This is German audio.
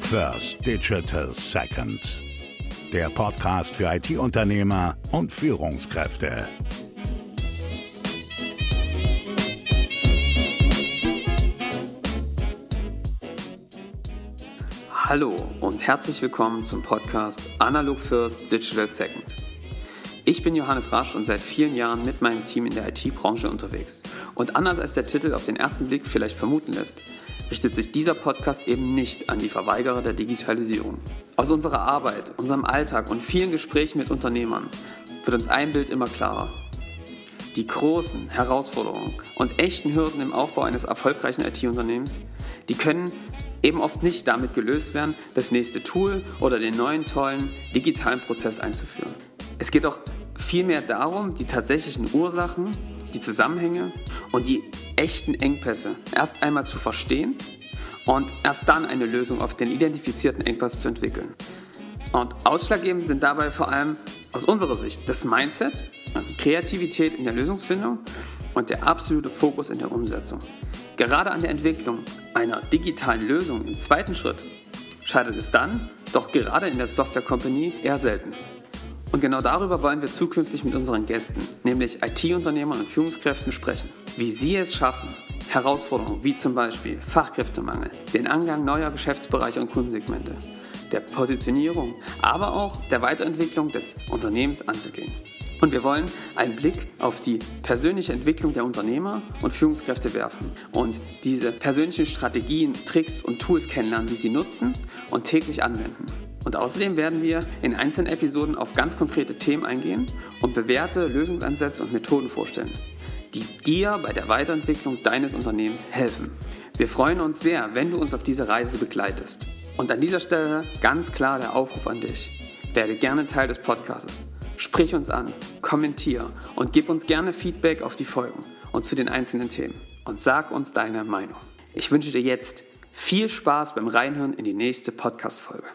First, Digital Second. Der Podcast für IT-Unternehmer und Führungskräfte. Hallo und herzlich willkommen zum Podcast Analog First, Digital Second. Ich bin Johannes Rasch und seit vielen Jahren mit meinem Team in der IT-Branche unterwegs. Und anders als der Titel auf den ersten Blick vielleicht vermuten lässt, richtet sich dieser Podcast eben nicht an die Verweigerer der Digitalisierung. Aus unserer Arbeit, unserem Alltag und vielen Gesprächen mit Unternehmern wird uns ein Bild immer klarer. Die großen Herausforderungen und echten Hürden im Aufbau eines erfolgreichen IT-Unternehmens, die können eben oft nicht damit gelöst werden, das nächste Tool oder den neuen tollen digitalen Prozess einzuführen. Es geht auch vielmehr darum, die tatsächlichen Ursachen, die Zusammenhänge und die echten Engpässe erst einmal zu verstehen und erst dann eine Lösung auf den identifizierten Engpass zu entwickeln. Und ausschlaggebend sind dabei vor allem aus unserer Sicht das Mindset, die Kreativität in der Lösungsfindung und der absolute Fokus in der Umsetzung. Gerade an der Entwicklung einer digitalen Lösung im zweiten Schritt scheitert es dann, doch gerade in der Software Company eher selten. Und genau darüber wollen wir zukünftig mit unseren Gästen, nämlich IT-Unternehmern und Führungskräften, sprechen. Wie sie es schaffen, Herausforderungen wie zum Beispiel Fachkräftemangel, den Angang neuer Geschäftsbereiche und Kundensegmente, der Positionierung, aber auch der Weiterentwicklung des Unternehmens anzugehen. Und wir wollen einen Blick auf die persönliche Entwicklung der Unternehmer und Führungskräfte werfen und diese persönlichen Strategien, Tricks und Tools kennenlernen, die sie nutzen und täglich anwenden. Und außerdem werden wir in einzelnen Episoden auf ganz konkrete Themen eingehen und bewährte Lösungsansätze und Methoden vorstellen, die dir bei der Weiterentwicklung deines Unternehmens helfen. Wir freuen uns sehr, wenn du uns auf diese Reise begleitest. Und an dieser Stelle ganz klar der Aufruf an dich. Werde gerne Teil des Podcasts. Sprich uns an, kommentier und gib uns gerne Feedback auf die Folgen und zu den einzelnen Themen. Und sag uns deine Meinung. Ich wünsche dir jetzt viel Spaß beim Reinhören in die nächste Podcast-Folge.